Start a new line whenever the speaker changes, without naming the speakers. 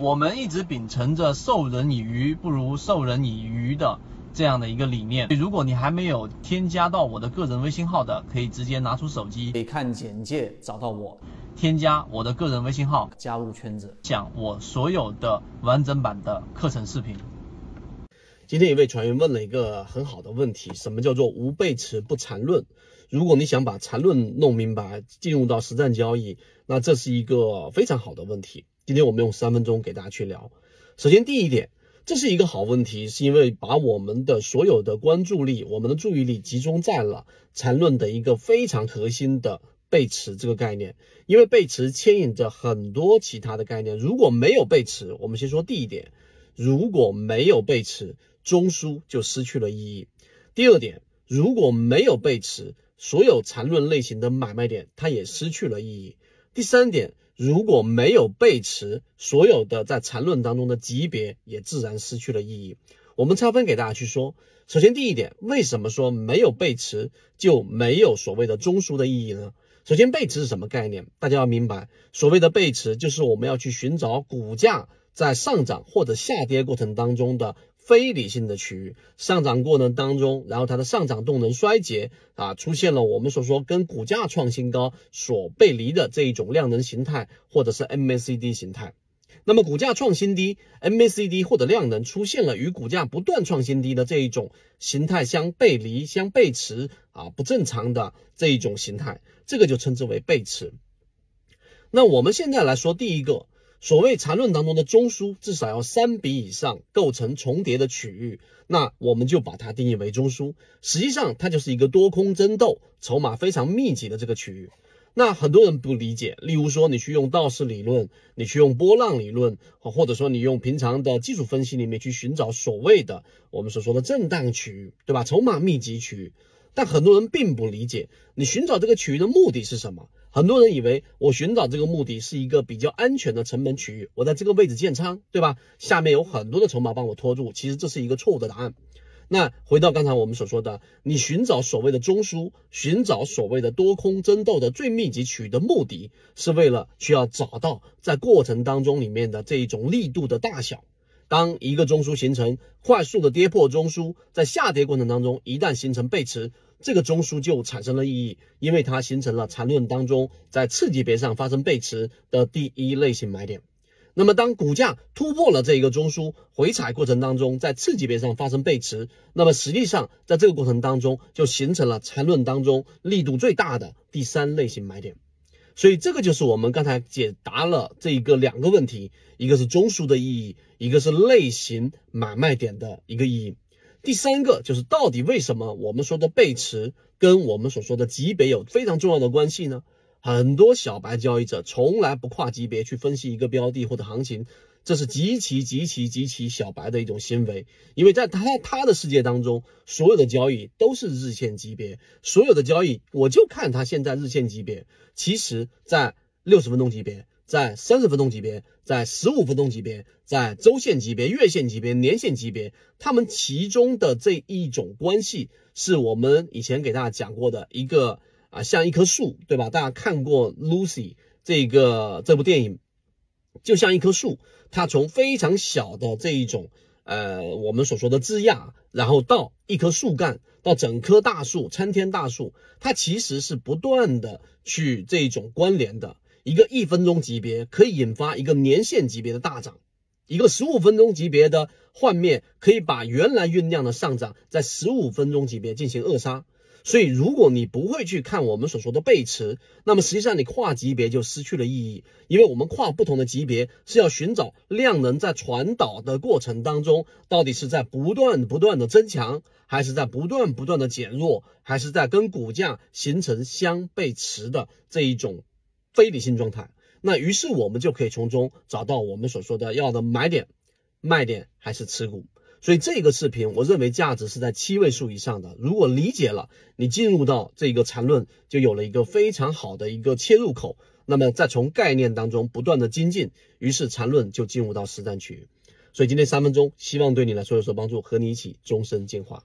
我们一直秉承着授人以鱼不如授人以渔的这样的一个理念。如果你还没有添加到我的个人微信号的，可以直接拿出手机，
可以看简介找到我，
添加我的个人微信号，
加入圈子，
讲我所有的完整版的课程视频。
今天一位船员问了一个很好的问题：什么叫做无背驰不缠论？如果你想把缠论弄明白，进入到实战交易，那这是一个非常好的问题。今天我们用三分钟给大家去聊。首先，第一点，这是一个好问题，是因为把我们的所有的关注力、我们的注意力集中在了缠论的一个非常核心的背驰这个概念。因为背驰牵引着很多其他的概念。如果没有背驰，我们先说第一点，如果没有背驰，中枢就失去了意义。第二点，如果没有背驰，所有缠论类型的买卖点它也失去了意义。第三点。如果没有背驰，所有的在缠论当中的级别也自然失去了意义。我们拆分给大家去说。首先，第一点，为什么说没有背驰就没有所谓的中枢的意义呢？首先，背驰是什么概念？大家要明白，所谓的背驰就是我们要去寻找股价在上涨或者下跌过程当中的。非理性的区域上涨过程当中，然后它的上涨动能衰竭啊，出现了我们所说跟股价创新高所背离的这一种量能形态，或者是 MACD 形态。那么股价创新低，MACD 或者量能出现了与股价不断创新低的这一种形态相背离、相背驰啊，不正常的这一种形态，这个就称之为背驰。那我们现在来说第一个。所谓缠论当中的中枢至少要三笔以上构成重叠的区域，那我们就把它定义为中枢。实际上它就是一个多空争斗、筹码非常密集的这个区域。那很多人不理解，例如说你去用道氏理论，你去用波浪理论，或者说你用平常的技术分析里面去寻找所谓的我们所说的震荡区域，对吧？筹码密集区域。但很多人并不理解，你寻找这个区域的目的是什么？很多人以为我寻找这个目的是一个比较安全的成本区域，我在这个位置建仓，对吧？下面有很多的筹码帮我拖住，其实这是一个错误的答案。那回到刚才我们所说的，你寻找所谓的中枢，寻找所谓的多空争斗的最密集区域的目的，是为了需要找到在过程当中里面的这一种力度的大小。当一个中枢形成快速的跌破中枢，在下跌过程当中，一旦形成背驰，这个中枢就产生了意义，因为它形成了缠论当中在次级别上发生背驰的第一类型买点。那么，当股价突破了这一个中枢，回踩过程当中在次级别上发生背驰，那么实际上在这个过程当中就形成了缠论当中力度最大的第三类型买点。所以这个就是我们刚才解答了这一个两个问题，一个是中枢的意义，一个是类型买卖点的一个意义。第三个就是到底为什么我们说的背驰跟我们所说的级别有非常重要的关系呢？很多小白交易者从来不跨级别去分析一个标的或者行情。这是极其极其极其小白的一种行为，因为在他他的世界当中，所有的交易都是日线级别，所有的交易我就看他现在日线级别。其实，在六十分钟级别，在三十分钟级别，在十五分钟级别，在周线级别、月线级别、年线级别，他们其中的这一种关系，是我们以前给大家讲过的一个啊，像一棵树，对吧？大家看过 Lucy 这个这部电影。就像一棵树，它从非常小的这一种，呃，我们所说的枝桠，然后到一棵树干，到整棵大树，参天大树，它其实是不断的去这种关联的。一个一分钟级别可以引发一个年限级别的大涨，一个十五分钟级别的幻灭可以把原来酝酿的上涨在十五分钟级别进行扼杀。所以，如果你不会去看我们所说的背驰，那么实际上你跨级别就失去了意义，因为我们跨不同的级别是要寻找量能在传导的过程当中，到底是在不断不断的增强，还是在不断不断的减弱，还是在跟股价形成相背驰的这一种非理性状态。那于是我们就可以从中找到我们所说的要的买点、卖点还是持股。所以这个视频，我认为价值是在七位数以上的。如果理解了，你进入到这个缠论，就有了一个非常好的一个切入口。那么再从概念当中不断的精进，于是缠论就进入到实战区域。所以今天三分钟，希望对你来说有所帮助，和你一起终身进化。